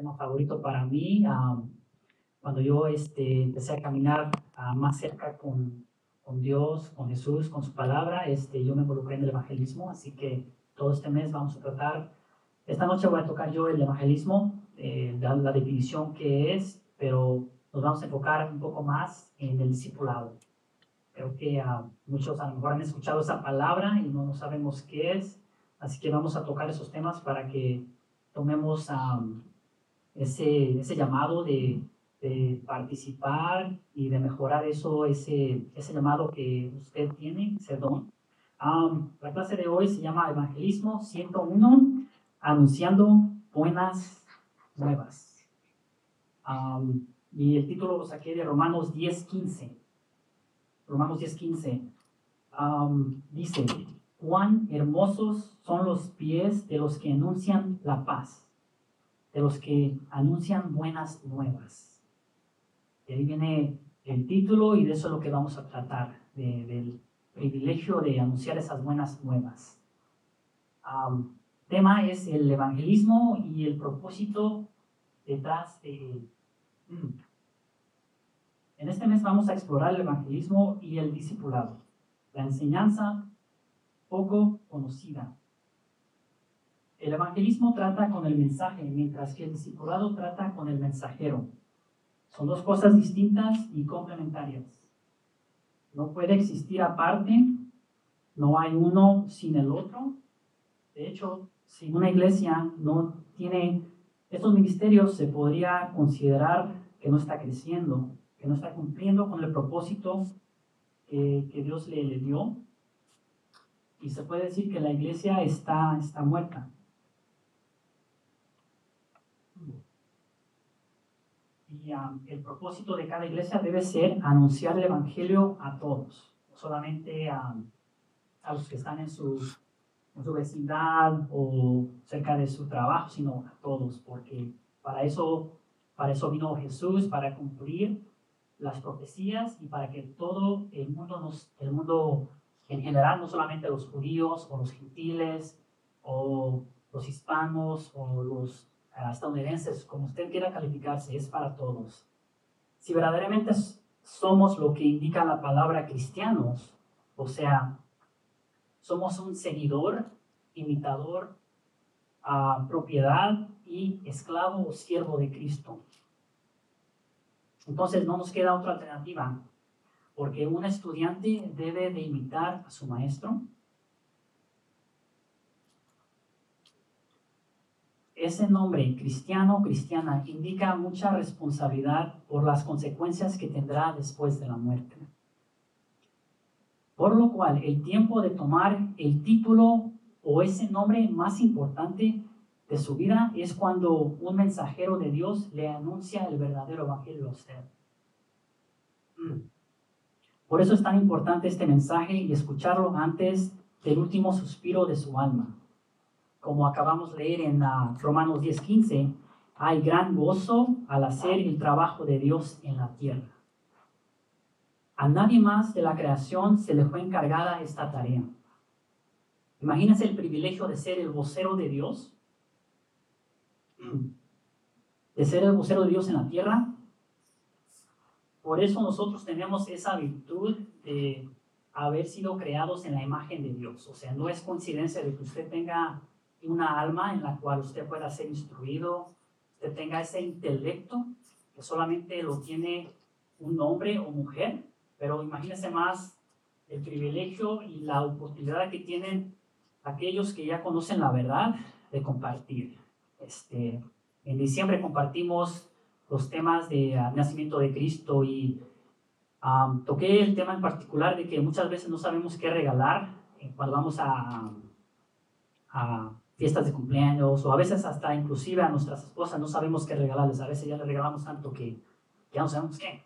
tema favorito para mí. cuando yo este, empecé a caminar más cerca con, con, Dios, con Jesús, con su palabra, este, yo me involucré en el evangelismo, así que todo este mes vamos a tratar, esta noche voy a tocar yo el evangelismo, eh, la, la definición que es, pero nos vamos a enfocar un poco más en el discipulado. Creo que muchos a lo mejor han escuchado esa palabra y no, no sabemos qué es, así que vamos a tocar esos temas para que tomemos ese, ese llamado de, de, participar y de mejorar eso, ese, ese llamado que usted tiene, ese don. la clase de hoy se llama Evangelismo 101, anunciando buenas nuevas. y el título lo saqué de Romanos 10.15. Romanos 10.15. dice, cuán hermosos son los pies de los que anuncian la paz, de los que anuncian buenas nuevas. Y ahí viene el título y de eso es lo que vamos a tratar, del privilegio de anunciar esas buenas nuevas. tema es el evangelismo y el propósito detrás de él. Mm. En este mes vamos a explorar el evangelismo y el discipulado, la enseñanza poco conocida. El evangelismo trata con el mensaje, mientras que el discipulado trata con el mensajero. Son dos cosas distintas y complementarias. No puede existir aparte, no hay uno sin el otro. De hecho, si una iglesia no tiene estos ministerios, se podría considerar que no está creciendo, que no está cumpliendo con el propósito que, Dios le, le dio y se puede decir que la iglesia está, está muerta. Y um, el propósito de cada iglesia debe ser anunciar el Evangelio a todos, no solamente a, los que están en su, en su vecindad o cerca de su trabajo, sino a todos, porque para eso, para eso vino Jesús, para cumplir las profecías y para que todo el mundo, nos, el mundo en general, no solamente los judíos o los gentiles o los hispanos o los estadounidenses, como usted quiera calificarse, es para todos. Si verdaderamente somos lo que indica la palabra cristianos, o sea, somos un seguidor, imitador, uh, propiedad y esclavo o siervo de Cristo. Entonces no nos queda otra alternativa porque un estudiante debe de imitar a su maestro. Ese nombre, cristiano o cristiana, indica mucha responsabilidad por las consecuencias que tendrá después de la muerte. Por lo cual, el tiempo de tomar el título o ese nombre más importante de su vida es cuando un mensajero de Dios le anuncia el verdadero evangelio a usted. Mm. Por eso es tan importante este mensaje y escucharlo antes del último suspiro de su alma. Como acabamos de leer en uh, Romanos 10:15, hay gran gozo al hacer el trabajo de Dios en la tierra. A nadie más de la creación se le fue encargada esta tarea. Imagínense el privilegio de ser el vocero de Dios, de ser el vocero de Dios en la tierra por eso nosotros tenemos esa virtud de haber sido creados en la imagen de Dios. O sea, no es coincidencia de que usted tenga una alma en la cual usted pueda ser instruido, usted tenga ese intelecto que solamente lo tiene un hombre o mujer, pero imagínese más el privilegio y la oportunidad que tienen aquellos que ya conocen la verdad de compartir. Este, en diciembre compartimos los temas de ah, nacimiento de Cristo y toqué el tema en particular de que muchas veces no sabemos qué regalar eh, cuando vamos a, a, fiestas de cumpleaños o a veces hasta inclusive a nuestras esposas no sabemos qué regalarles. A veces ya les regalamos tanto que ya no sabemos qué.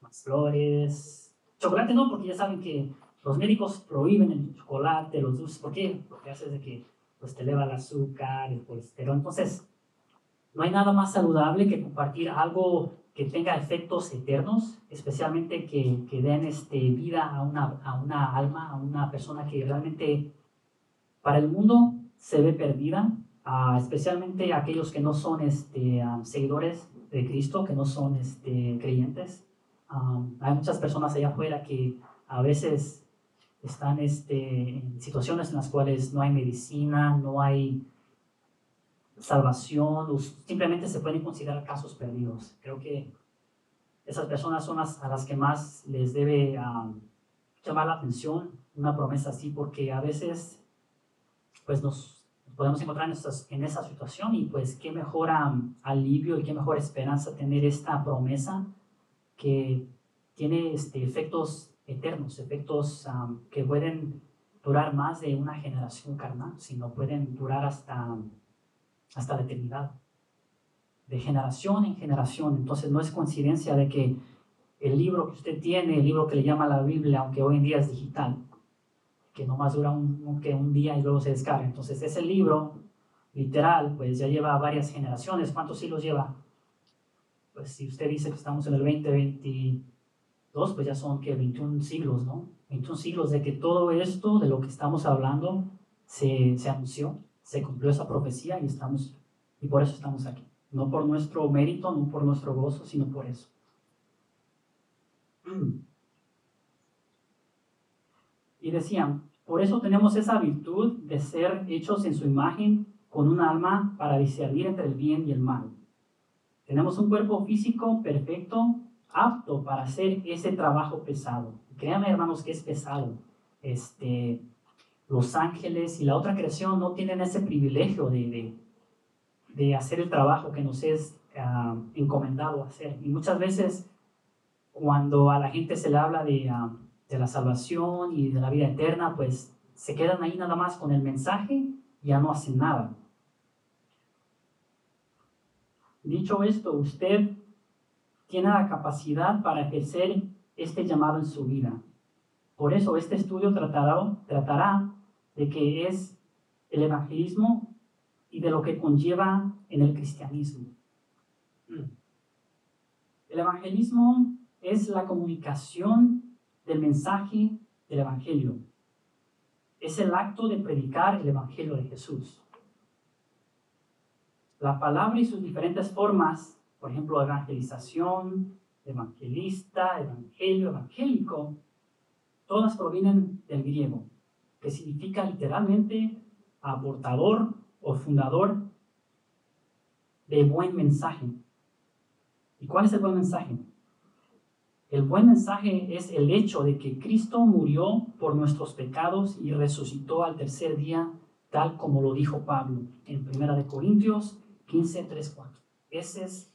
Más flores. Chocolate no, porque ya saben que los médicos prohíben el chocolate, los dulces. ¿Por qué? Porque hace de que pues, te eleva el azúcar, el colesterol. Entonces, no hay nada más saludable que compartir algo que tenga efectos eternos, especialmente que, que den este, vida a una, a una alma, a una persona que realmente para el mundo se ve perdida, ah, especialmente aquellos que no son este, ah, seguidores de Cristo, que no son este, creyentes. Ah, hay muchas personas allá afuera que a veces están este, en situaciones en las cuales no hay medicina, no hay salvación, simplemente se pueden considerar casos perdidos. Creo que esas personas son las, a las que más les debe llamar la atención una promesa así, porque a veces pues nos podemos encontrar en, en esa situación y pues qué mejor alivio y qué mejor esperanza tener esta promesa que tiene este, efectos eternos, efectos que pueden durar más de una generación carnal, sino pueden durar hasta, hasta la eternidad, de generación en generación. Entonces no es coincidencia de que el libro que usted tiene, el libro que le llama la Biblia, aunque hoy en día es digital, que nomás dura un, que un día y luego se descarga. Entonces ese libro, literal, pues ya lleva varias generaciones. ¿Cuántos siglos lleva? Pues si usted dice que estamos en el 2022, pues ya son que 21 siglos, ¿no? 21 siglos de que todo esto de lo que estamos hablando se, se anunció, se cumplió esa profecía y estamos, y por eso estamos aquí. No por nuestro mérito, no por nuestro gozo, sino por eso. Y decían, por eso tenemos esa virtud de ser hechos en su imagen con un alma para discernir entre el bien y el mal. Tenemos un cuerpo físico perfecto, apto para hacer ese trabajo pesado. Créanme, hermanos, que es pesado. Este, los ángeles y la otra creación no tienen ese privilegio de, de, hacer el trabajo que nos es uh, encomendado hacer. Y muchas veces cuando a la gente se le habla de, ah, de, la salvación y de la vida eterna, pues se quedan ahí nada más con el mensaje y ya no hacen nada. Dicho esto, usted tiene la capacidad para ejercer este llamado en su vida. Por eso este estudio tratará, tratará de qué es el evangelismo y de lo que conlleva en el cristianismo. El evangelismo es la comunicación del mensaje del Evangelio. Es el acto de predicar el Evangelio de Jesús. La palabra y sus diferentes formas, por ejemplo, evangelización, evangelista, evangelio, evangélico, todas provienen del griego, que significa literalmente aportador o fundador de buen mensaje. ¿Y cuál es el buen mensaje? El buen mensaje es el hecho de que Cristo murió por nuestros pecados y resucitó al tercer día, tal como lo dijo Pablo en 1 Corintios 15, 3, 4. Ese es,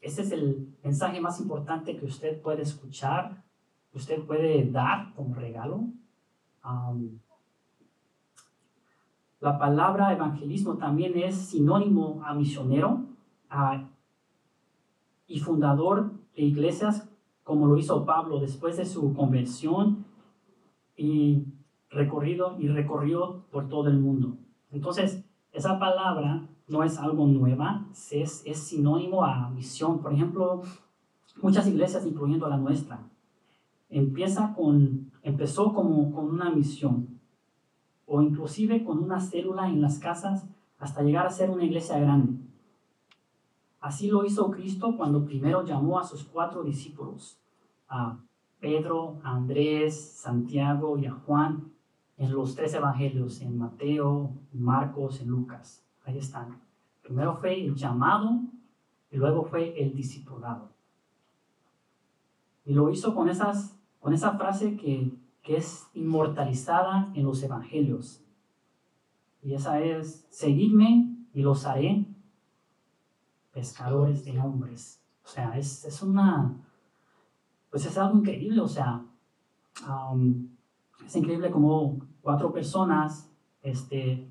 ese es el mensaje más importante que usted puede escuchar, que usted puede dar como regalo. la palabra evangelismo también es sinónimo a misionero y fundador de iglesias como lo hizo Pablo después de su conversión y recorrido y recorrió por todo el mundo. Entonces, esa palabra no es algo nueva, es, es sinónimo a misión. Por ejemplo, muchas iglesias, incluyendo la nuestra, empieza con, empezó como con una misión o inclusive con una célula en las casas hasta llegar a ser una iglesia grande. Así lo hizo Cristo cuando primero llamó a sus cuatro discípulos, a Pedro, a Andrés, Santiago y a Juan, en los tres evangelios, en Mateo, Marcos, en Lucas. Ahí están. Primero fue el llamado y luego fue el discipulado. Y lo hizo con, esas, con esa frase que, que es inmortalizada en los evangelios. Y esa es, seguidme y los haré pescadores de hombres. O sea, es, es una, pues es algo increíble, o sea, es increíble como cuatro personas este,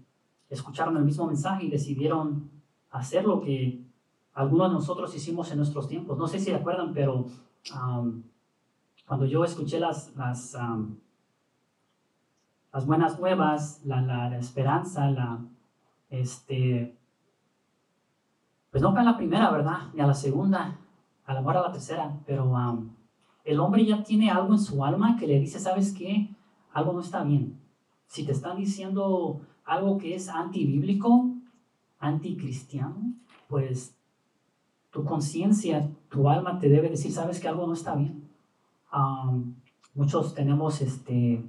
escucharon el mismo mensaje y decidieron hacer lo que algunos de nosotros hicimos en nuestros tiempos. No sé si recuerdan, pero cuando yo escuché las, las, las buenas nuevas, la, la, la esperanza, la, este, pues no fue a la primera, ¿verdad? Ni a la segunda, a lo mejor a la tercera, pero um, el hombre ya tiene algo en su alma que le dice, ¿sabes qué? Algo no está bien. Si te están diciendo algo que es antibíblico, anticristiano, pues tu conciencia, tu alma te debe decir, sabes que algo no está bien. muchos tenemos este,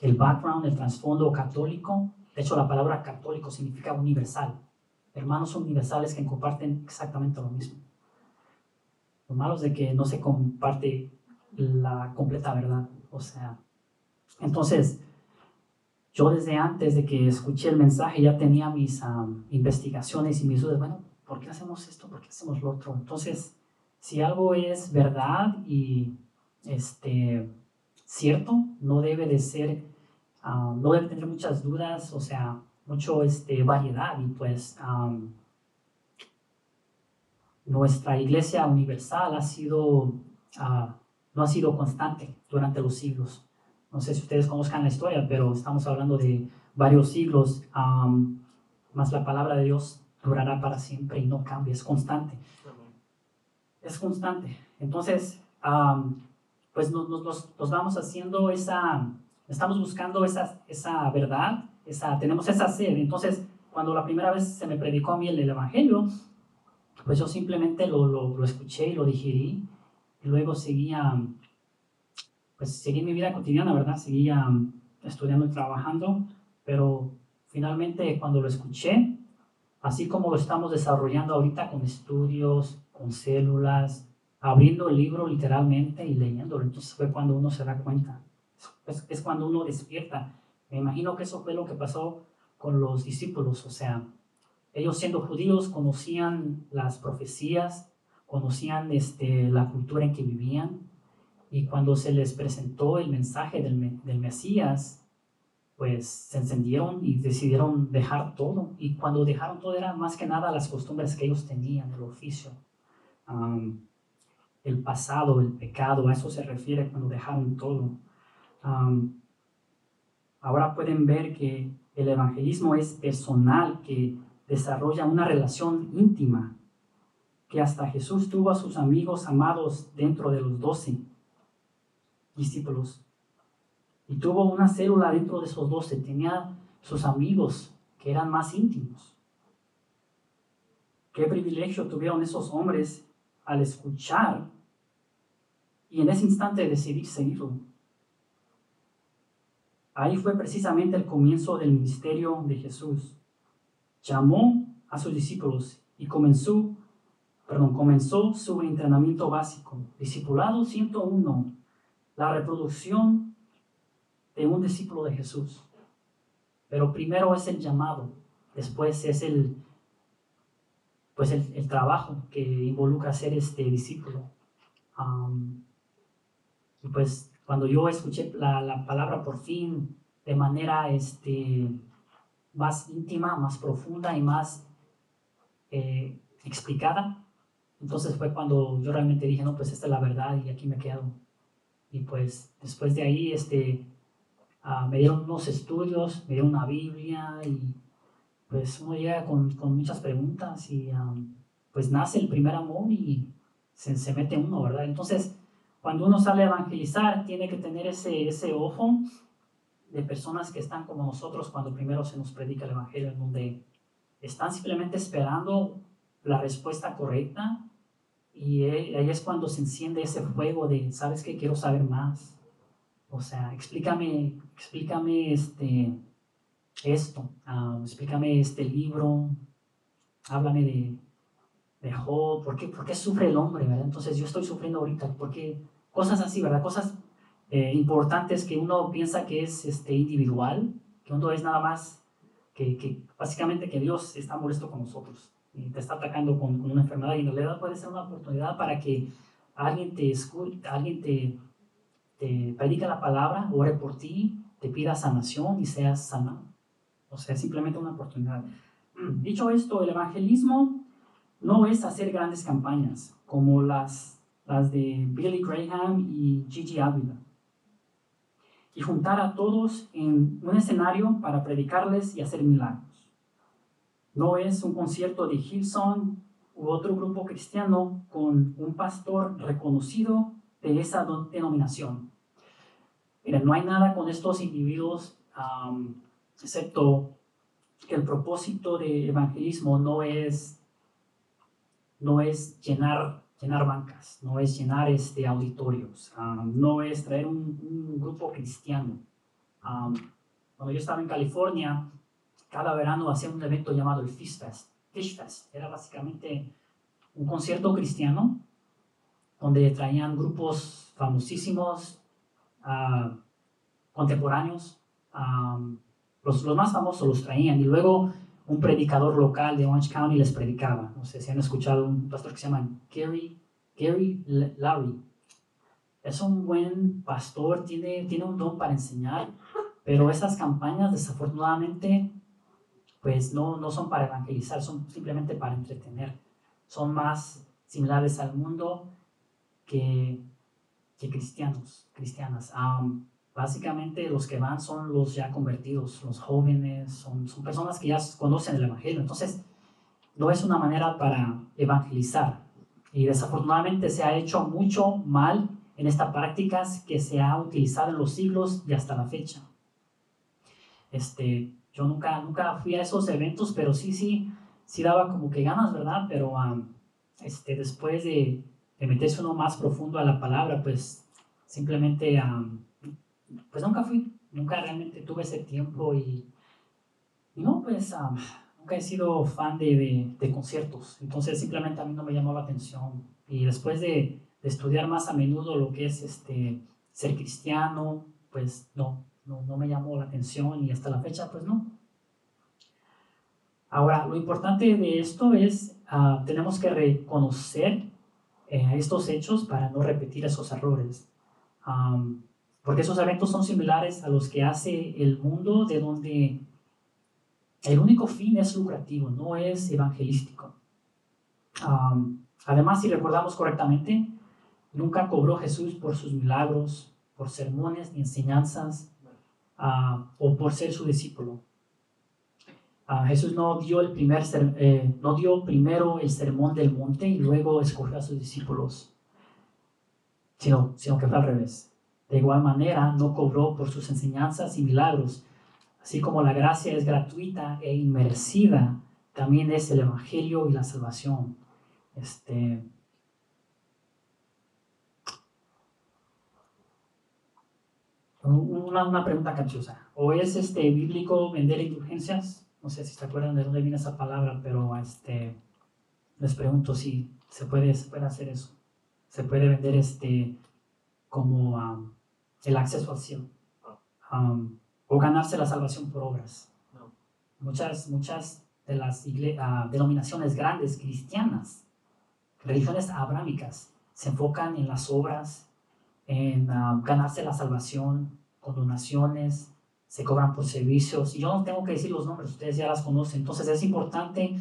el background, el trasfondo católico. De hecho, la palabra católico significa universal. Hermanos universales que comparten exactamente lo mismo. Lo malo es de que no se comparte la completa verdad. O sea, entonces, yo desde antes de que escuché el mensaje ya tenía mis investigaciones y mis dudas. Bueno, ¿por qué hacemos esto? ¿Por qué hacemos lo otro? Entonces, si algo es verdad y este, cierto, no debe de ser, no debe tener muchas dudas, o sea, mucho este, variedad y pues nuestra iglesia universal ha sido, ah, no ha sido constante durante los siglos. No sé si ustedes conozcan la historia, pero estamos hablando de varios siglos, más la palabra de Dios durará para siempre y no cambia, es constante. Es constante. Entonces, pues nos, nos, nos, vamos haciendo esa, estamos buscando esa, esa verdad, esa, tenemos esa sed. Entonces, cuando la primera vez se me predicó a mí el, Evangelio, pues yo simplemente lo, lo, lo, escuché y lo digerí y luego seguía, pues seguí mi vida cotidiana, ¿verdad? Seguía estudiando y trabajando, pero finalmente cuando lo escuché, así como lo estamos desarrollando ahorita con estudios, con células, abriendo el libro literalmente y leyéndolo. Entonces fue cuando uno se da cuenta, es, es, cuando uno despierta. Me imagino que eso fue lo que pasó con los discípulos, o sea, ellos siendo judíos conocían las profecías, conocían este, la cultura en que vivían, y cuando se les presentó el mensaje del, del Mesías, pues se encendieron y decidieron dejar todo. Y cuando dejaron todo era más que nada las costumbres que ellos tenían, el oficio, el pasado, el pecado, a eso se refiere cuando dejaron todo. Ahora pueden ver que el evangelismo es personal, que desarrolla una relación íntima, que hasta Jesús tuvo a sus amigos amados dentro de los doce discípulos y tuvo una célula dentro de esos doce, tenía sus amigos que eran más íntimos. Qué privilegio tuvieron esos hombres al escuchar y en ese instante decidir seguirlo. Ahí fue precisamente el comienzo del ministerio de Jesús. Llamó a sus discípulos y comenzó, perdón, comenzó su entrenamiento básico. Discipulado 101, la reproducción de un discípulo de Jesús. Pero primero es el llamado, después es el, pues el, trabajo que involucra ser este discípulo. y pues cuando yo escuché la, palabra por fin de manera este, más íntima, más profunda y más eh, explicada, entonces fue cuando yo realmente dije, no, pues esta es la verdad y aquí me quedo. Y pues después de ahí, este, Ah, me dieron unos estudios, me dieron una Biblia y pues uno llega con, con muchas preguntas y pues nace el primer amor y se, se, mete uno, ¿verdad? Entonces, cuando uno sale a evangelizar, tiene que tener ese, ese ojo de personas que están como nosotros cuando primero se nos predica el Evangelio, donde están simplemente esperando la respuesta correcta y ahí es cuando se enciende ese fuego de, ¿sabes qué? Quiero saber más. O sea, explícame, explícame este, esto, ah, explícame este libro, háblame de, de Job, ¿por qué, ¿por qué, sufre el hombre? ¿verdad? Entonces yo estoy sufriendo ahorita, porque cosas así, ¿verdad? Cosas eh, importantes que uno piensa que es este, individual, que uno es nada más, que, que, básicamente que Dios está molesto con nosotros y te está atacando con, con una enfermedad y en realidad puede ser una oportunidad para que alguien te escuche, alguien te te predica la palabra, ore por ti, te pida sanación y seas sanado. O sea, simplemente una oportunidad. Dicho esto, el evangelismo no es hacer grandes campañas como las, las de Billy Graham y Gigi Ávila y juntar a todos en un escenario para predicarles y hacer milagros. No es un concierto de Hillsong u otro grupo cristiano con un pastor reconocido de esa denominación. Mira, no hay nada con estos individuos excepto que el propósito de evangelismo no es, no es llenar, llenar bancas, no es llenar este, auditorios, ah, no es traer un, grupo cristiano. Ah, cuando yo estaba en California, cada verano hacía un evento llamado el Fish Fest. Fish Fest era básicamente un concierto cristiano donde traían grupos famosísimos, uh, contemporáneos. Los, los, más famosos los traían y luego un predicador local de Orange County les predicaba. No sé si han escuchado un pastor que se llama Gary, Gary Larry. Es un buen pastor, tiene, tiene un don para enseñar, pero esas campañas desafortunadamente pues no, no son para evangelizar, son simplemente para entretener. Son más similares al mundo que, que cristianos, cristianas. Básicamente los que van son los ya convertidos, los jóvenes, son, son personas que ya conocen el Evangelio. Entonces, no es una manera para evangelizar. Y desafortunadamente se ha hecho mucho mal en estas prácticas que se ha utilizado en los siglos y hasta la fecha. Este, yo nunca, nunca fui a esos eventos, pero sí, sí, sí daba como que ganas, ¿verdad? Pero este, después de, de, meterse uno más profundo a la palabra, pues simplemente, pues nunca fui, nunca realmente tuve ese tiempo y, no, pues nunca he sido fan de, de, conciertos, entonces simplemente a mí no me llamó la atención. Y después de, estudiar más a menudo lo que es este, ser cristiano, pues no, no, no me llamó la atención y hasta la fecha pues no. Ahora, lo importante de esto es, uh, tenemos que reconocer eh, estos hechos para no repetir esos errores. Um, porque esos eventos son similares a los que hace el mundo de donde el único fin es lucrativo, no es evangelístico. Además, si recordamos correctamente, nunca cobró Jesús por sus milagros, por sermones ni enseñanzas, o por ser su discípulo. Jesús no dio, el primer eh, no dio primero el sermón del monte y luego escogió a sus discípulos, sino, sino que fue al revés. De igual manera, no cobró por sus enseñanzas y milagros. Así como la gracia es gratuita e inmerecida, también es el Evangelio y la salvación. Este, una, una pregunta cachosa. ¿O es este, bíblico vender indulgencias? No sé si se acuerdan de dónde viene esa palabra, pero este, les pregunto si se puede, se puede hacer eso. Se puede vender este, como el acceso al cielo. Um, o ganarse la salvación por obras. Muchas, muchas de las uh, denominaciones grandes cristianas, religiones abrámicas, se enfocan en las obras, en uh, ganarse la salvación con donaciones, se cobran por servicios. Y yo no tengo que decir los nombres, ustedes ya las conocen. Entonces es importante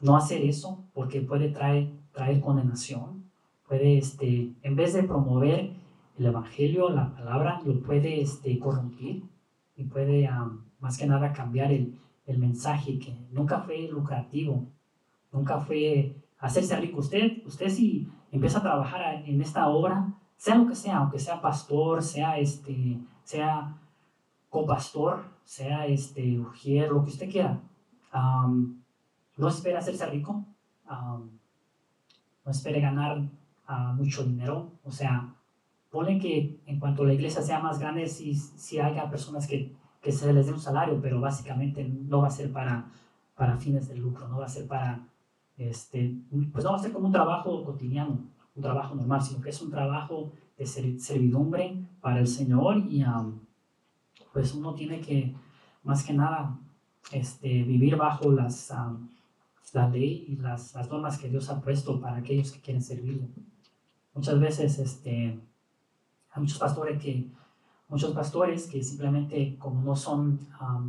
no hacer eso porque puede traer, traer condenación. Puede, este, en vez de promover el Evangelio, la palabra, lo puede este, corrompir y puede más que nada cambiar el, el mensaje que nunca fue lucrativo, nunca fue hacerse rico. Usted, usted si empieza a trabajar en esta obra, sea lo que sea, aunque sea pastor, sea, este, sea copastor, sea este, lo que usted quiera, no espere hacerse rico, no espere ganar uh, mucho dinero, o sea, pone que en cuanto la iglesia sea más grande, si, si haya personas que, que se les dé un salario, pero básicamente no va a ser para, para fines de lucro, no va a ser para, este, pues no va a ser como un trabajo cotidiano, un trabajo normal, sino que es un trabajo de servidumbre para el Señor y pues uno tiene que, más que nada, este, vivir bajo las, la ley y las, las, normas que Dios ha puesto para aquellos que quieren servirle. Muchas veces este, hay muchos pastores que, muchos pastores que simplemente como no son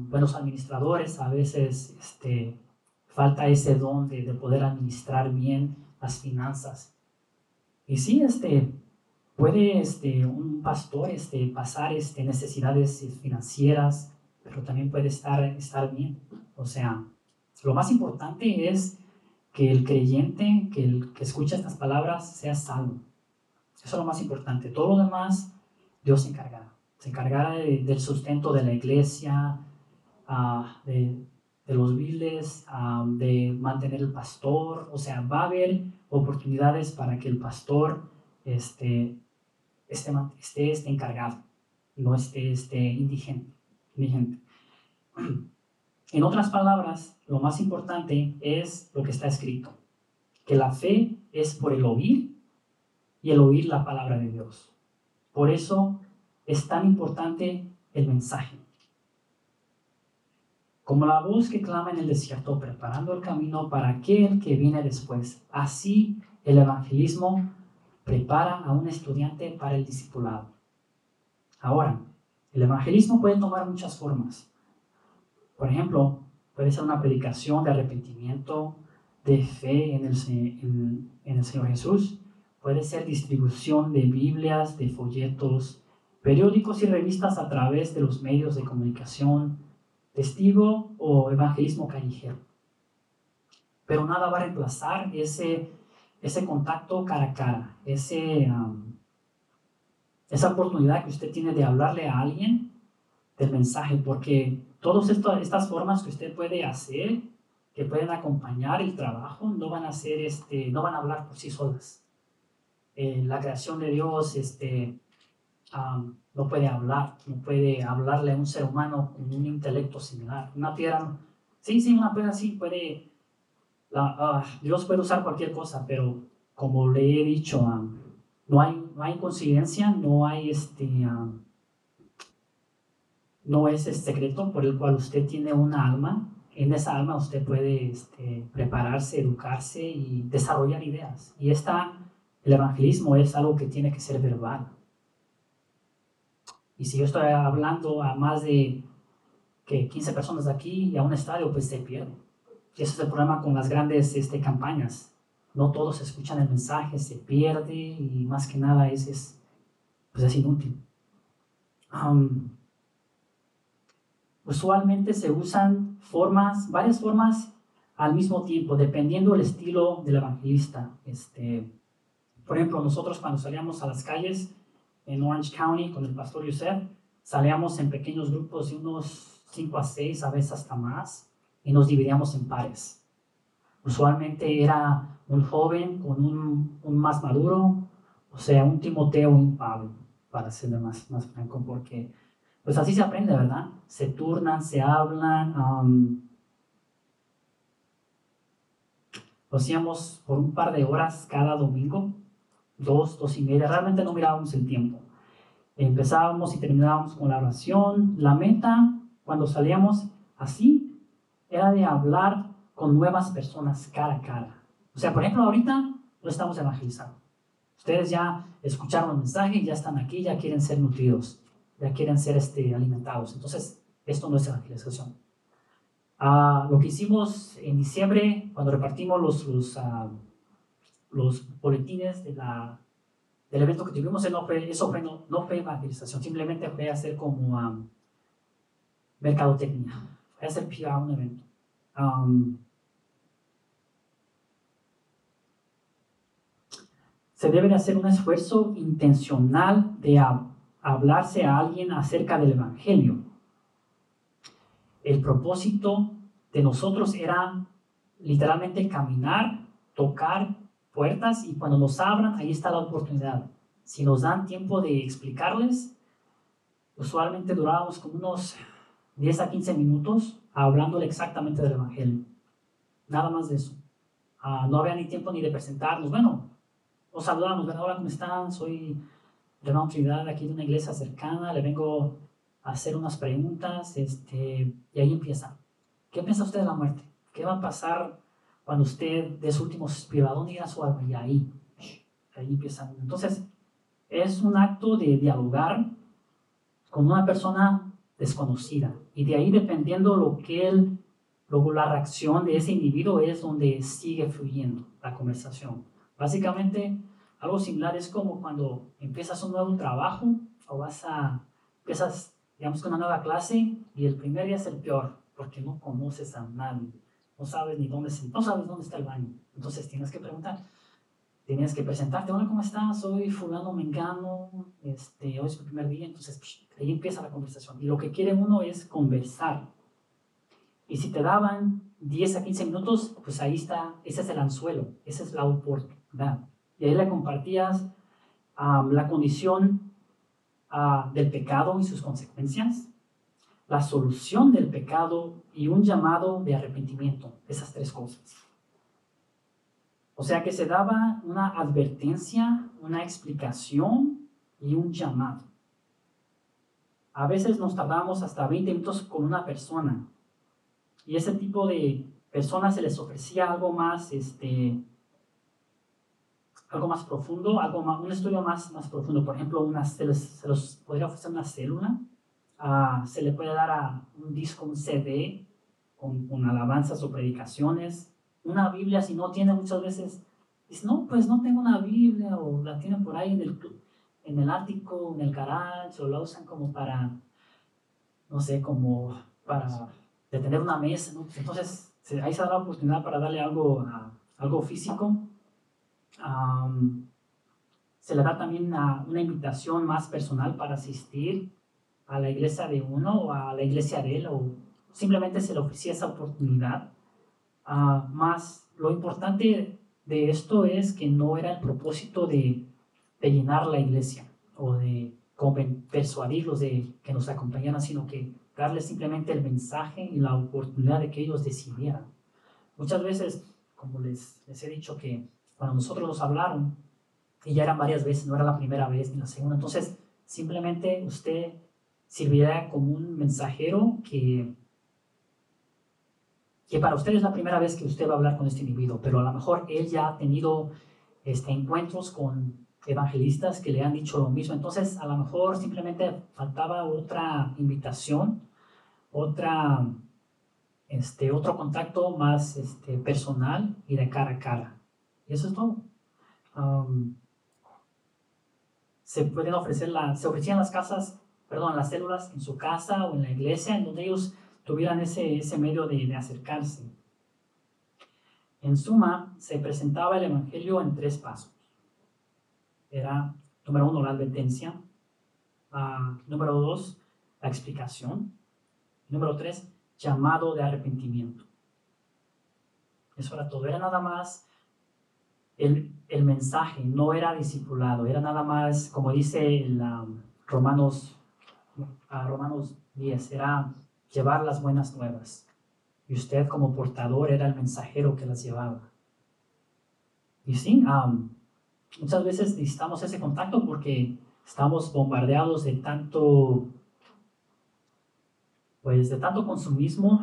buenos administradores, a veces este, falta ese don de, de poder administrar bien las finanzas y sí, este, puede este, un pastor este, pasar este, necesidades financieras, pero también puede estar, estar bien. O sea, lo más importante es que el creyente, que el que escucha estas palabras, sea salvo. Eso es lo más importante. Todo lo demás, Dios se encargará. Se encargará del sustento de la iglesia, uh, de, de los viles, de mantener el pastor, o sea, va a haber oportunidades para que el pastor este, esté, esté, esté encargado, no esté, esté indigente, indigente. En otras palabras, lo más importante es lo que está escrito, que la fe es por el oír y el oír la palabra de Dios. Por eso es tan importante el mensaje. Como la voz que clama en el desierto, preparando el camino para aquel que viene después. Así el evangelismo prepara a un estudiante para el discipulado. Ahora, el evangelismo puede tomar muchas formas. Por ejemplo, puede ser una predicación de arrepentimiento, de fe en el, en, el Señor Jesús. Puede ser distribución de Biblias, de folletos, periódicos y revistas a través de los medios de comunicación, testigo o evangelismo callejero. Pero nada va a reemplazar ese, ese contacto cara a cara, ese, esa oportunidad que usted tiene de hablarle a alguien del mensaje, porque todas estas formas que usted puede hacer, que pueden acompañar el trabajo, no van a ser, este, no van a hablar por sí solas. Eh, la creación de Dios este, no puede hablar, no puede hablarle a un ser humano con un intelecto similar. Una piedra, sí, sí, una piedra sí puede, ah, Dios puede usar cualquier cosa, pero como le he dicho, no, hay, no hay coincidencia, no hay este no es el secreto por el cual usted tiene una alma. En esa alma usted puede este, prepararse, educarse y desarrollar ideas. Y esta, el evangelismo es algo que tiene que ser verbal. Y si yo estoy hablando a más de que 15 personas aquí y a un estadio, pues se pierde. Y ese es el problema con las grandes este, campañas. No todos escuchan el mensaje, se pierde y más que nada es, es, pues es inútil. Usualmente se usan formas, varias formas al mismo tiempo, dependiendo del estilo del evangelista. Este, por ejemplo, nosotros cuando salíamos a las calles en Orange County con el pastor Yosef, salíamos en pequeños grupos de unos 5 a 6, a veces hasta más, y nos dividíamos en pares. Usualmente era un joven con un, un más maduro, o sea, un Timoteo un Pablo, para ser más, más franco, porque pues así se aprende, ¿verdad? Se turnan, se hablan. lo hacíamos por un par de horas cada domingo, dos, dos y media. Realmente no mirábamos el tiempo. Empezábamos y terminábamos con la oración. La meta, cuando salíamos así, era de hablar con nuevas personas cara a cara. O sea, por ejemplo, ahorita no estamos evangelizando. Ustedes ya escucharon el mensaje, ya están aquí, ya quieren ser nutridos ya quieren ser este, alimentados. Entonces, esto no es evangelización. Ah, lo que hicimos en diciembre, cuando repartimos los, los, ah, los boletines de la, del evento que tuvimos, no fue, eso fue, no, fue evangelización, simplemente fue hacer como um, mercadotecnia, fue hacer PR un evento. se debe de hacer un esfuerzo intencional de, hablarse a alguien acerca del Evangelio. El propósito de nosotros era literalmente caminar, tocar puertas y cuando nos abran, ahí está la oportunidad. Si nos dan tiempo de explicarles, usualmente durábamos como unos 10 a 15 minutos hablándole exactamente del Evangelio. Nada más de eso. Ah, no había ni tiempo ni de presentarnos. Bueno, nos saludamos. hola, ¿cómo están? Soy de una autoridad aquí de una iglesia cercana, le vengo a hacer unas preguntas, este, y ahí empieza. ¿Qué piensa usted de la muerte? ¿Qué va a pasar cuando usted de su último suspiro? ¿A dónde irá su alma? Y ahí, ahí empieza. Entonces, es un acto de dialogar con una persona desconocida. Y de ahí, dependiendo lo que él, luego la reacción de ese individuo es donde sigue fluyendo la conversación. Básicamente, algo similar es como cuando empiezas un nuevo trabajo o vas a, empiezas, digamos, con una nueva clase y el primer día es el peor porque no conoces a nadie, no sabes ni dónde, no sabes dónde está el baño. Entonces tienes que preguntar, tienes que presentarte, hola, ¿cómo estás? Soy fulano mengano, este, hoy es mi primer día, entonces ahí empieza la conversación. Y lo que quiere uno es conversar. Y si te daban 10 a 15 minutos, pues ahí está, ese es el anzuelo, esa es la oportunidad. Y ahí le compartías la condición ah, del pecado y sus consecuencias, la solución del pecado y un llamado de arrepentimiento, esas tres cosas. O sea que se daba una advertencia, una explicación y un llamado. A veces nos tardamos hasta 20 minutos con una persona y ese tipo de personas se les ofrecía algo más, este, algo más profundo, algo más, un estudio más, más profundo. Por ejemplo, una, se, les, los podría ofrecer una célula, ah, se le puede dar a un disco, un CD con, con, alabanzas o predicaciones, una Biblia, si no tiene muchas veces, dice, no, pues no tengo una Biblia o la tienen por ahí en el, en el ático, en el garage, o la usan como para, no sé, como para tener una mesa, ¿no? Entonces, ahí se da la oportunidad para darle algo, algo físico. Se le da también una, invitación más personal para asistir a la iglesia de uno o a la iglesia de él, o simplemente se le ofrecía esa oportunidad. Uh, más lo importante de esto es que no era el propósito de, de llenar la iglesia o de persuadirlos de que nos acompañaran, sino que darles simplemente el mensaje y la oportunidad de que ellos decidieran. Muchas veces, como les, les he dicho, que cuando nosotros nos hablaron, y ya eran varias veces, no era la primera vez ni la segunda, entonces simplemente usted sirviera como un mensajero que, que para usted es la primera vez que usted va a hablar con este individuo, pero a lo mejor él ya ha tenido este, encuentros con evangelistas que le han dicho lo mismo, entonces a lo mejor simplemente faltaba otra invitación, otra, este, otro contacto más este, personal y de cara a cara. Y eso es todo. se pueden ofrecer, la, se ofrecían las casas, perdón, las células en su casa o en la iglesia, en donde ellos tuvieran ese, ese medio de, de acercarse. En suma, se presentaba el Evangelio en tres pasos. Era, número uno, la advertencia. Uh, número dos, la explicación. Número tres, llamado de arrepentimiento. Eso era todo. Era nada más el, el mensaje no era discipulado, era nada más, como dice Romanos, Romanos 10, era llevar las buenas nuevas. Y usted como portador era el mensajero que las llevaba. Y sí, muchas veces necesitamos ese contacto porque estamos bombardeados de tanto, pues de tanto consumismo.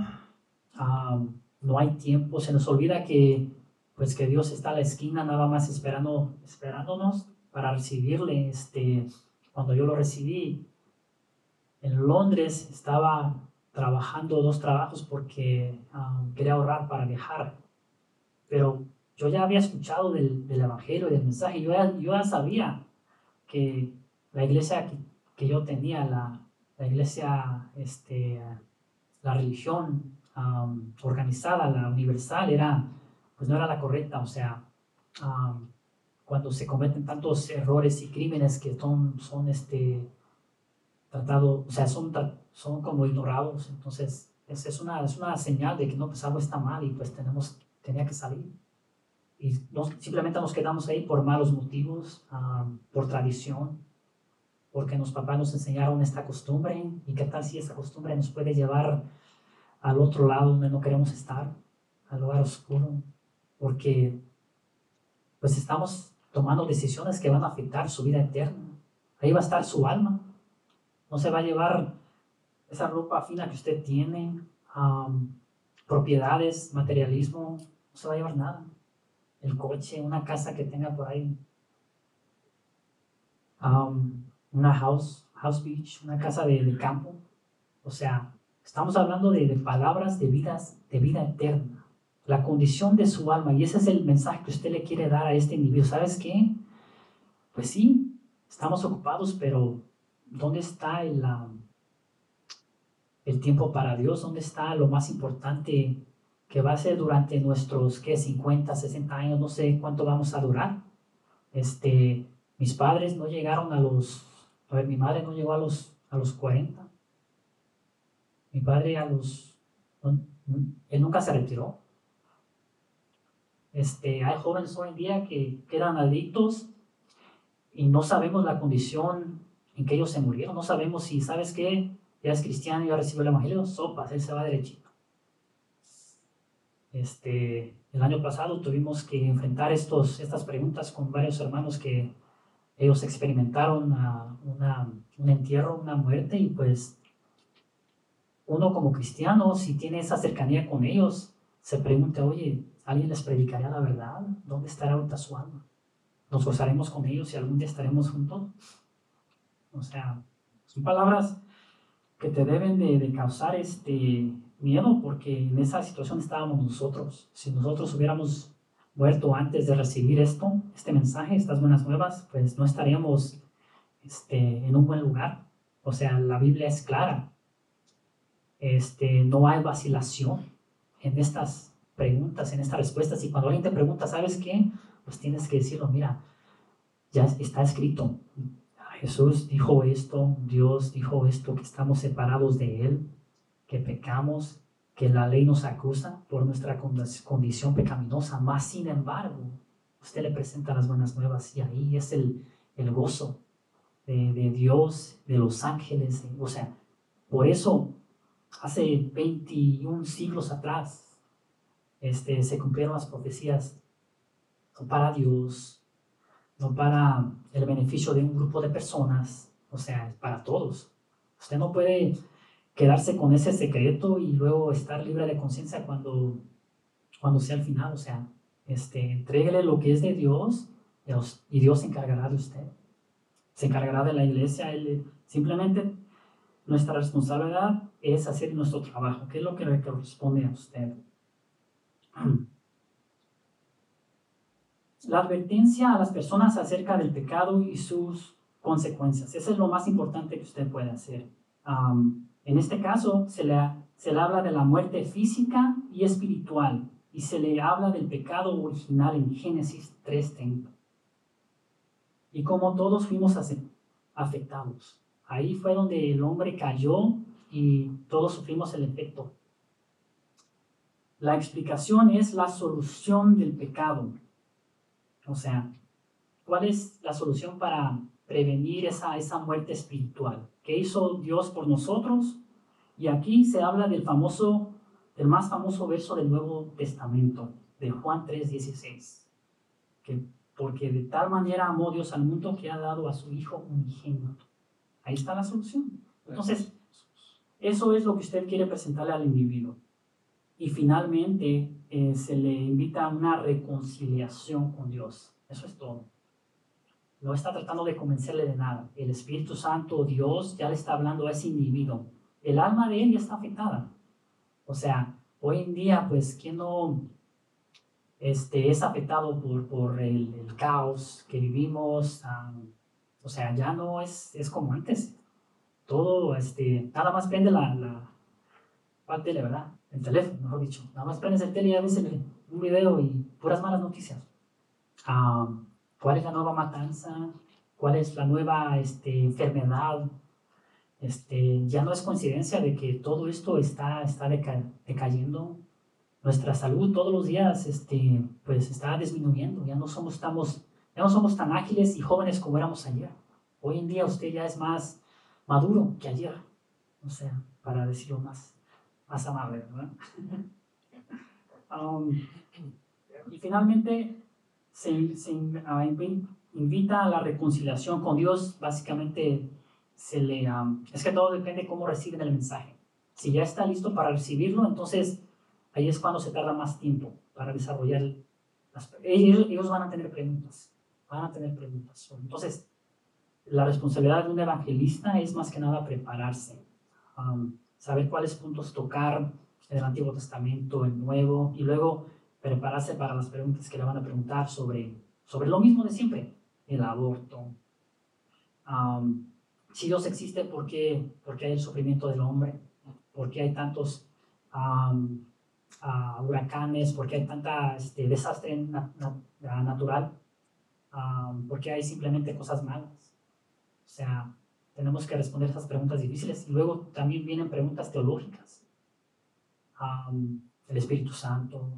no hay tiempo, se nos olvida que pues que Dios está a la esquina nada más esperando, esperándonos para recibirle. Este, cuando yo lo recibí en Londres, estaba trabajando dos trabajos porque um, quería ahorrar para viajar. Pero yo ya había escuchado del, del Evangelio, del mensaje, yo ya, yo ya sabía que la iglesia que, yo tenía, la, la, iglesia, este, la religión um, organizada, la universal, era pues no era la correcta, o sea, cuando se cometen tantos errores y crímenes que son, son este, tratados, o sea, son, son como ignorados, entonces es, es, una, es una señal de que no, pues algo está mal y pues tenemos, tenía que salir. Y no, simplemente nos quedamos ahí por malos motivos, por tradición, porque los papás nos enseñaron esta costumbre y qué tal si esa costumbre nos puede llevar al otro lado donde no queremos estar, al lugar oscuro porque pues estamos tomando decisiones que van a afectar su vida eterna. Ahí va a estar su alma. No se va a llevar esa ropa fina que usted tiene, propiedades, materialismo, no se va a llevar nada. El coche, una casa que tenga por ahí, una house, house beach, una casa de, campo. O sea, estamos hablando de, de palabras de vidas, de vida eterna la condición de su alma. Y ese es el mensaje que usted le quiere dar a este individuo. ¿Sabes qué? Pues sí, estamos ocupados, pero ¿dónde está el, el tiempo para Dios? ¿Dónde está lo más importante que va a ser durante nuestros, ¿qué? 50, 60 años, no sé cuánto vamos a durar. Este, mis padres no llegaron a los, a ver, mi madre no llegó a los, a los 40. Mi padre a los, Él nunca se retiró. Este, hay jóvenes hoy en día que quedan adictos y no sabemos la condición en que ellos se murieron. No sabemos si, ¿sabes qué? Ya es cristiano, ya recibió el evangelio, sopas, él se va derechito. Este, el año pasado tuvimos que enfrentar estos, estas preguntas con varios hermanos que ellos experimentaron una, un entierro, una muerte, y pues uno como cristiano, si tiene esa cercanía con ellos, se pregunta, oye, ¿alguien les predicaría la verdad? ¿Dónde estará ahorita su alma? ¿Nos gozaremos con ellos y algún día estaremos juntos? O sea, son palabras que te deben de, causar este miedo porque en esa situación estábamos nosotros. Si nosotros hubiéramos muerto antes de recibir esto, este mensaje, estas buenas nuevas, pues no estaríamos este, en un buen lugar. O sea, la Biblia es clara. Este, no hay vacilación en estas preguntas, en estas respuestas. Y cuando alguien te pregunta, ¿sabes qué? Pues tienes que decirlo, mira, ya está escrito. Jesús dijo esto, Dios dijo esto, que estamos separados de Él, que pecamos, que la ley nos acusa por nuestra condición pecaminosa, más sin embargo, usted le presenta las buenas nuevas y ahí es el, el gozo de, de, Dios, de los ángeles, o sea, por eso hace 21 siglos atrás este, se cumplieron las profecías para Dios, no para el beneficio de un grupo de personas, o sea, para todos. Usted no puede quedarse con ese secreto y luego estar libre de conciencia cuando, cuando sea el final. O sea, este, lo que es de Dios y Dios se encargará de usted. Se encargará de la iglesia. Él, simplemente nuestra responsabilidad es hacer nuestro trabajo, que es lo que le corresponde a usted. La advertencia a las personas acerca del pecado y sus consecuencias. Eso es lo más importante que usted puede hacer. En este caso se le, se le habla de la muerte física y espiritual y se le habla del pecado original en Génesis 3.30. Y como todos fuimos afectados. Ahí fue donde el hombre cayó y todos sufrimos el efecto. La explicación es la solución del pecado. O sea, ¿cuál es la solución para prevenir esa, esa muerte espiritual? ¿Qué hizo Dios por nosotros? Y aquí se habla del famoso, del más famoso verso del Nuevo Testamento, de Juan 3:16, que porque de tal manera amó Dios al mundo que ha dado a su Hijo unigénito. Ahí está la solución. Entonces, eso es lo que usted quiere presentarle al individuo. Y finalmente eh, se le invita a una reconciliación con Dios. Eso es todo. No está tratando de convencerle de nada. El Espíritu Santo, Dios, ya le está hablando a ese individuo. El alma de él ya está afectada. O sea, hoy en día, pues, ¿quién no este, es afectado por, por el, caos que vivimos? o sea, ya no es, es como antes. Todo, este, nada más prende la, la, la tele, ¿verdad? El teléfono, mejor dicho. Nada más prendes el tele y ya un video y puras malas noticias. ¿Cuál es la nueva matanza? ¿Cuál es la nueva este, enfermedad? Este, ya no es coincidencia de que todo esto está, está decayendo. Nuestra salud todos los días este, pues está disminuyendo. Ya no, somos, estamos, ya no somos tan ágiles y jóvenes como éramos ayer. Hoy en día usted ya es más maduro que ayer. O sea, para decirlo más, más amable, ¿verdad? Um, y finalmente, se, se invita a la reconciliación con Dios, básicamente se le... es que todo depende de cómo reciben el mensaje. Si ya está listo para recibirlo, entonces ahí es cuando se tarda más tiempo para desarrollar. Las, ellos, ellos van a tener preguntas, van a tener preguntas. Entonces, la responsabilidad de un evangelista es más que nada prepararse, saber cuáles puntos tocar en el Antiguo Testamento, el Nuevo, y luego prepararse para las preguntas que le van a preguntar sobre, sobre lo mismo de siempre, el aborto. si Dios existe, ¿por qué, ¿por qué hay el sufrimiento del hombre? ¿Por qué hay tantos huracanes? ¿Por qué hay tanta este, desastre natural? ¿Por qué hay simplemente cosas malas? O sea, tenemos que responder esas preguntas difíciles y luego también vienen preguntas teológicas. el Espíritu Santo,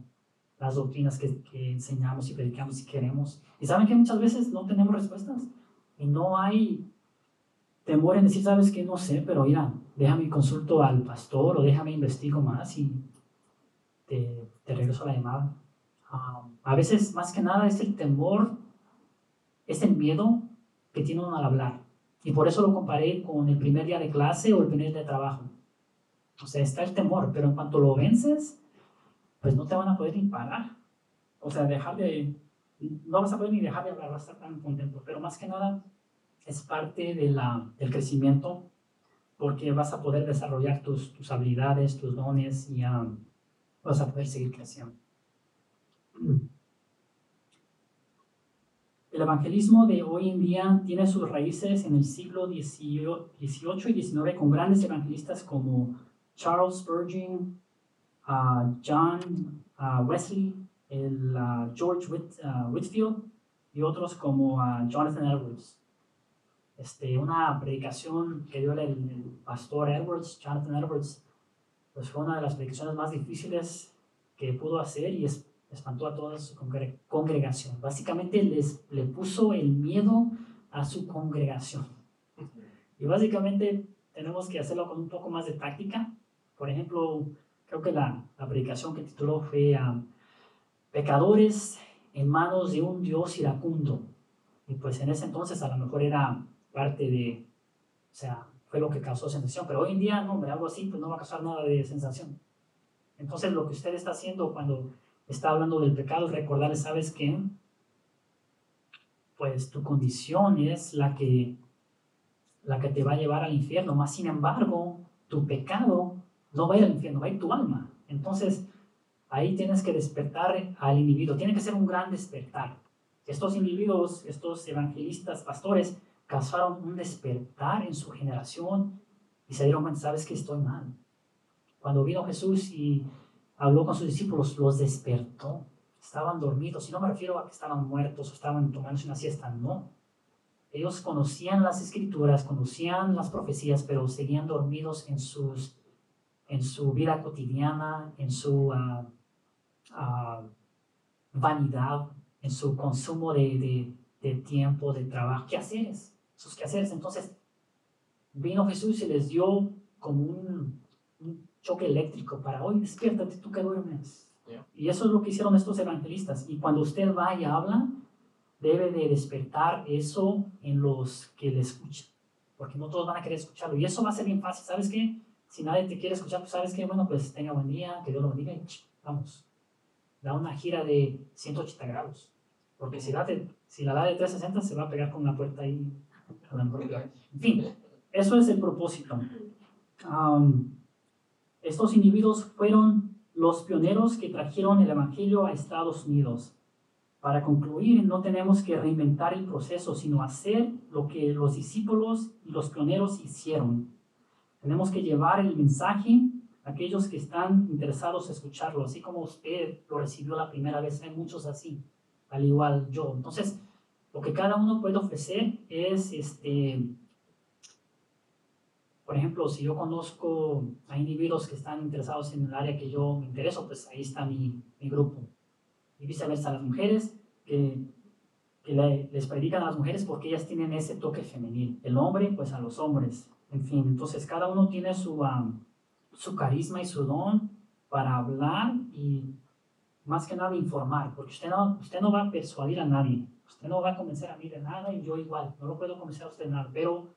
las doctrinas que, que, enseñamos y predicamos y queremos. Y saben que muchas veces no tenemos respuestas y no hay temor en decir, sabes que no sé, pero mira, déjame consulto al pastor o déjame investigo más y te, te regreso la llamada. a veces, más que nada, es el temor, es el miedo que tiene uno al hablar. Y por eso lo comparé con el primer día de clase o el primer día de trabajo. O sea, está el temor, pero en cuanto lo vences, pues no te van a poder ni parar. O sea, dejar de, no vas a poder ni dejar de hablar, vas a estar tan contento. Pero más que nada, es parte de la, del crecimiento porque vas a poder desarrollar tus, tus habilidades, tus dones y vas a poder seguir creciendo. El evangelismo de hoy en día tiene sus raíces en el siglo XVIII y XIX con grandes evangelistas como Charles Spurgeon, uh, John uh, Wesley, el, uh, George Whitfield y otros como Jonathan Edwards. Este, una predicación que dio el, pastor Edwards, Jonathan Edwards, pues fue una de las predicaciones más difíciles que pudo hacer y es, espantó a toda su congregación. Básicamente les, le puso el miedo a su congregación. Y básicamente tenemos que hacerlo con un poco más de táctica. Por ejemplo, creo que la, la predicación que tituló fue a Pecadores en manos de un Dios iracundo. Y pues en ese entonces a lo mejor era parte de, o sea, fue lo que causó sensación. Pero hoy en día, no, hombre, algo así, pues no va a causar nada de sensación. Entonces, lo que usted está haciendo cuando está hablando del pecado recordarle, ¿sabes qué? Pues tu condición es la que, la que te va a llevar al infierno. Más sin embargo, tu pecado no va a ir al infierno, va a ir tu alma. Entonces, ahí tienes que despertar al individuo. Tiene que ser un gran despertar. Estos individuos, estos evangelistas, pastores, causaron un despertar en su generación y se dieron cuenta, sabes que estoy mal. Cuando vino Jesús y habló con sus discípulos, los despertó. Estaban dormidos. Y no me refiero a que estaban muertos o estaban tomándose una siesta, no. Ellos conocían las escrituras, conocían las profecías, pero seguían dormidos en, sus, en su vida cotidiana, en su ah, ah, vanidad, en su consumo de, de, tiempo, de trabajo. ¿Qué haces? sus quehaceres. Entonces, vino Jesús y les dio como un, choque eléctrico para hoy, despiértate tú que duermes. Y eso es lo que hicieron estos evangelistas. Y cuando usted va y habla, debe de despertar eso en los que le escuchan. Porque no todos van a querer escucharlo. Y eso va a ser bien fácil. ¿Sabes qué? Si nadie te quiere escuchar, pues sabes qué, bueno, pues tenga buen día, que Dios lo bendiga y vamos. Da una gira de 180 grados. Porque si, si la da de 360 se va a pegar con la puerta ahí en fin, eso es el propósito. Estos individuos fueron los pioneros que trajeron el Evangelio a Estados Unidos. Para concluir, no tenemos que reinventar el proceso, sino hacer lo que los discípulos y los pioneros hicieron. Tenemos que llevar el mensaje a aquellos que están interesados en escucharlo, así como usted lo recibió la primera vez. Hay muchos así, al igual yo. Entonces, lo que cada uno puede ofrecer es, este, por ejemplo, si yo conozco a individuos que están interesados en el área que yo me intereso, pues ahí está mi, mi grupo. Y viceversa, las mujeres que, que les predican a las mujeres porque ellas tienen ese toque femenil. El hombre, pues a los hombres. En fin, entonces cada uno tiene su, su carisma y su don para hablar y más que nada informar, porque usted no, usted no va a persuadir a nadie. Usted no va a convencer a mí de nada y yo igual, no lo puedo convencer a usted de nada, pero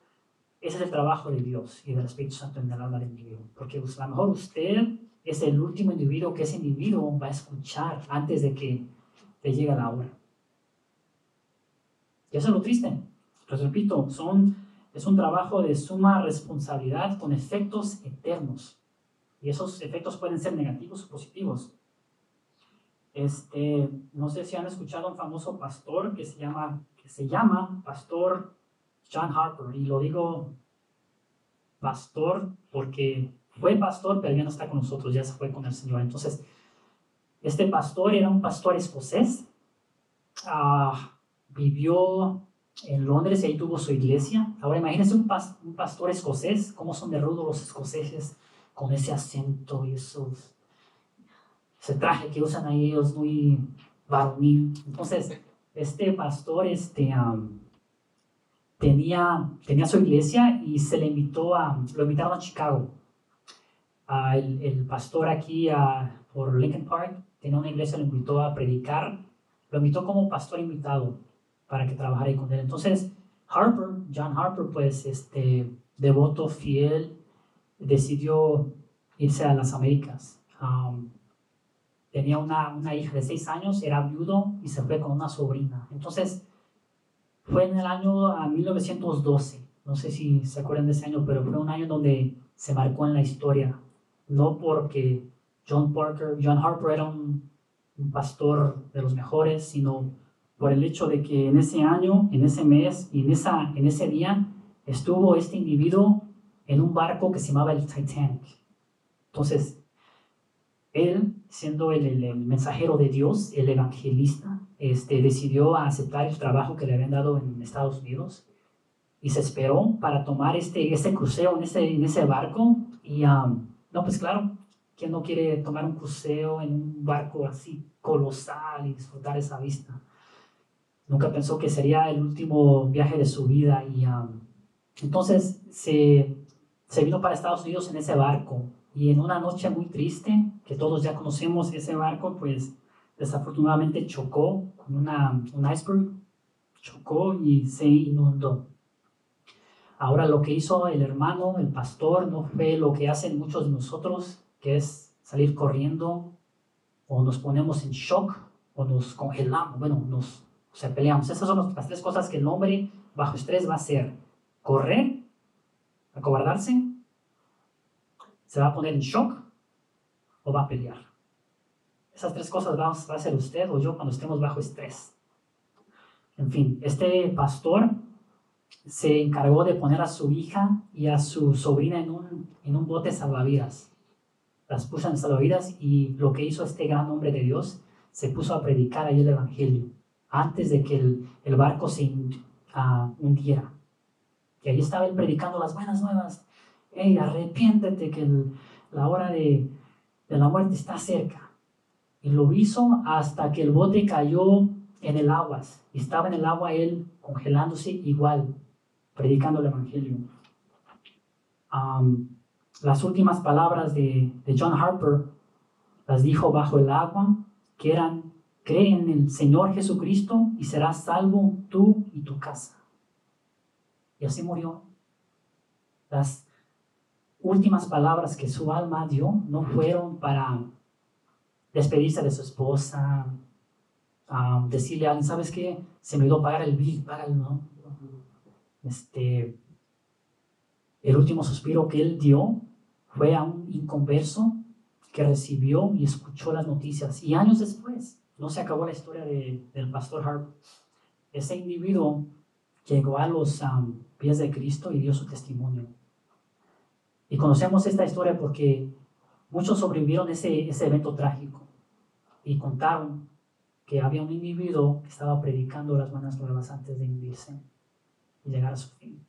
ese es el trabajo de Dios y del Espíritu Santo en el alma del individuo. Porque pues, a lo mejor usted es el último individuo que ese individuo va a escuchar antes de que le llegue la hora. Y eso es lo triste. Les repito, son, es un trabajo de suma responsabilidad con efectos eternos. Y esos efectos pueden ser negativos o positivos. Este, no sé si han escuchado a un famoso pastor que se llama, que se llama Pastor John Harper. Y lo digo pastor porque fue pastor, pero ya no está con nosotros, ya se fue con el Señor. Entonces, este pastor era un pastor escocés. Ah, vivió en Londres y ahí tuvo su iglesia. Ahora imagínense un, un pastor escocés, cómo son de rudos los escoceses con ese acento y esos ese traje que usan ahí ellos muy varonil. Entonces, este pastor este, tenía, tenía su iglesia y se le invitó a, lo invitaron a Chicago. el, el, pastor aquí por Lincoln Park tenía una iglesia, lo invitó a predicar, lo invitó como pastor invitado para que trabajara ahí con él. Entonces, Harper, John Harper, pues, este, devoto, fiel, decidió irse a las Américas. tenía una, una hija de seis años, era viudo y se fue con una sobrina. Entonces, fue en el año 1912. No sé si se acuerdan de ese año, pero fue un año donde se marcó en la historia. No porque John Parker, John Harper era un, pastor de los mejores, sino por el hecho de que en ese año, en ese mes y en, esa, en ese día estuvo este individuo en un barco que se llamaba el Titanic. Entonces, él, siendo el, mensajero de Dios, el evangelista, este, decidió aceptar el trabajo que le habían dado en Estados Unidos y se esperó para tomar este, este crucero en ese, en ese barco. Y, um, no, pues claro, ¿quién no quiere tomar un crucero en un barco así colosal y disfrutar esa vista? Nunca pensó que sería el último viaje de su vida y um, entonces se, se vino para Estados Unidos en ese barco y en una noche muy triste, que todos ya conocemos ese barco, pues desafortunadamente chocó con una, un iceberg, chocó y se inundó. Ahora lo que hizo el hermano, el pastor, no fue lo que hacen muchos de nosotros, que es salir corriendo o nos ponemos en shock o nos congelamos, bueno, nos o sea, peleamos. Esas son las tres cosas que el hombre bajo estrés va a hacer. Correr, acobardarse, se va a poner en shock o va a pelear. Esas tres cosas va, a hacer usted o yo cuando estemos bajo estrés. En fin, este pastor se encargó de poner a su hija y a su sobrina en un, en un bote salvavidas las puso en salvavidas y lo que hizo este gran hombre de Dios, se puso a predicar ahí el Evangelio antes de que el, el barco se uh, hundiera. Y ahí estaba él predicando las buenas nuevas. Hey, arrepiéntete que la hora de, de la muerte está cerca. Y lo hizo hasta que el bote cayó en el agua. Y estaba en el agua él congelándose igual, predicando el Evangelio. Las últimas palabras de, John Harper las dijo bajo el agua, que eran, cree en el Señor Jesucristo y serás salvo tú y tu casa. Y así murió. Las últimas palabras que su alma dio no fueron para despedirse de su esposa, decirle a alguien, ¿sabes qué? Se me olvidó pagar el bill, págalo, ¿no? Este, el último suspiro que él dio fue a un inconverso que recibió y escuchó las noticias. Y años después, no se acabó la historia del pastor Harp. Ese individuo llegó a los pies de Cristo y dio su testimonio. Y conocemos esta historia porque muchos sobrevivieron ese, ese evento trágico y contaron que había un individuo que estaba predicando las buenas nuevas antes de hundirse y llegar a su fin.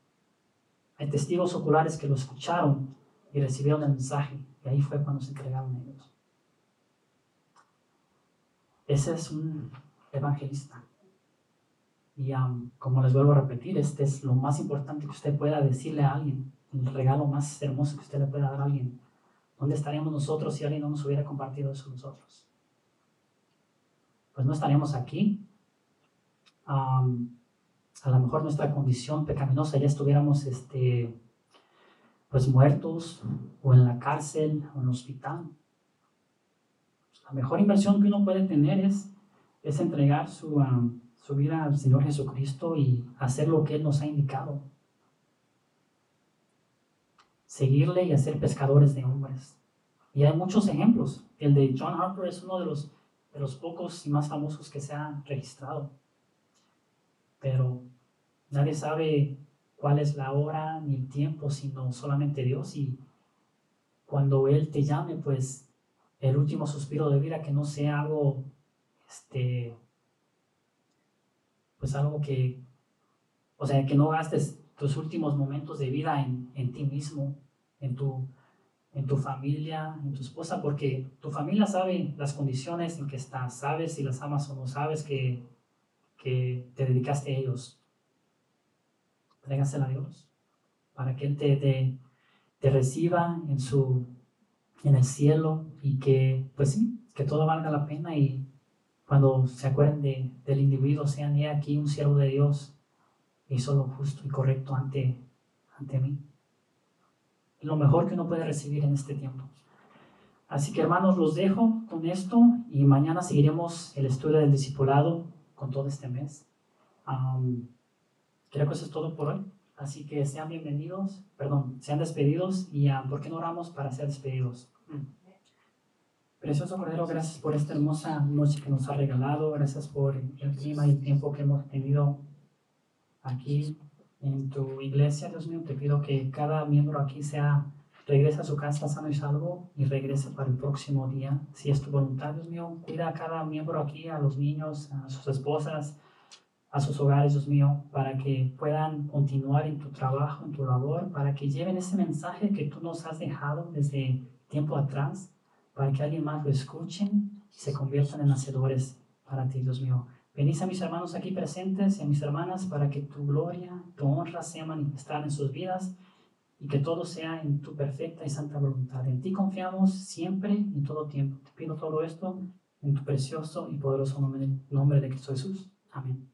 Hay testigos oculares que lo escucharon y recibieron el mensaje. Y ahí fue cuando se entregaron ellos. Ese es un evangelista. Y como les vuelvo a repetir, este es lo más importante que usted pueda decirle a alguien, el regalo más hermoso que usted le pueda dar a alguien. ¿Dónde estaríamos nosotros si alguien no nos hubiera compartido eso nosotros? Pues no estaríamos aquí. a lo mejor nuestra condición pecaminosa ya estuviéramos este, pues muertos o en la cárcel o en el hospital. La mejor inversión que uno puede tener es, es entregar su, um, su vida al Señor Jesucristo y hacer lo que Él nos ha indicado. Seguirle y hacer pescadores de hombres. Y hay muchos ejemplos. El de John Harper es uno de los, de los pocos y más famosos que se ha registrado. Pero nadie sabe cuál es la hora ni el tiempo, sino solamente Dios. Y cuando Él te llame, pues el último suspiro de vida, que no sea algo, este, pues algo que, o sea, que no gastes tus últimos momentos de vida en, en ti mismo, en tu, en tu familia, en tu esposa, porque tu familia sabe las condiciones en que estás, sabes si las amas o no, sabes que, que te dedicaste a ellos. Trégasela a Dios para que Él te, te, te, reciba en, su, en el cielo y que, pues sí, que todo valga la pena y cuando se acuerden de, del individuo, sean he aquí un siervo de Dios, hizo lo justo y correcto ante, ante mí lo mejor que uno puede recibir en este tiempo. Así que hermanos, los dejo con esto y mañana seguiremos el estudio del discipulado con todo este mes. creo que eso es todo por hoy. Así que sean bienvenidos, perdón, sean despedidos y ¿por qué no oramos para ser despedidos? Precioso Cordero, gracias por esta hermosa noche que nos ha regalado, gracias por el clima y el tiempo que hemos tenido aquí en tu iglesia, Dios mío, te pido que cada miembro aquí sea, regrese a su casa sano y salvo y regrese para el próximo día. Si es tu voluntad, Dios mío, cuida a cada miembro aquí, a los niños, a sus esposas, a sus hogares, Dios mío, para que puedan continuar en tu trabajo, en tu labor, para que lleven ese mensaje que tú nos has dejado desde tiempo atrás, para que alguien más lo escuche y se conviertan en hacedores para ti, Dios mío. Bendice a mis hermanos aquí presentes y a mis hermanas para que tu gloria, tu honra sea manifestada en sus vidas y que todo sea en tu perfecta y santa voluntad. En ti confiamos siempre y todo tiempo. Te pido todo esto en tu precioso y poderoso nombre, nombre de Cristo Jesús. Amén.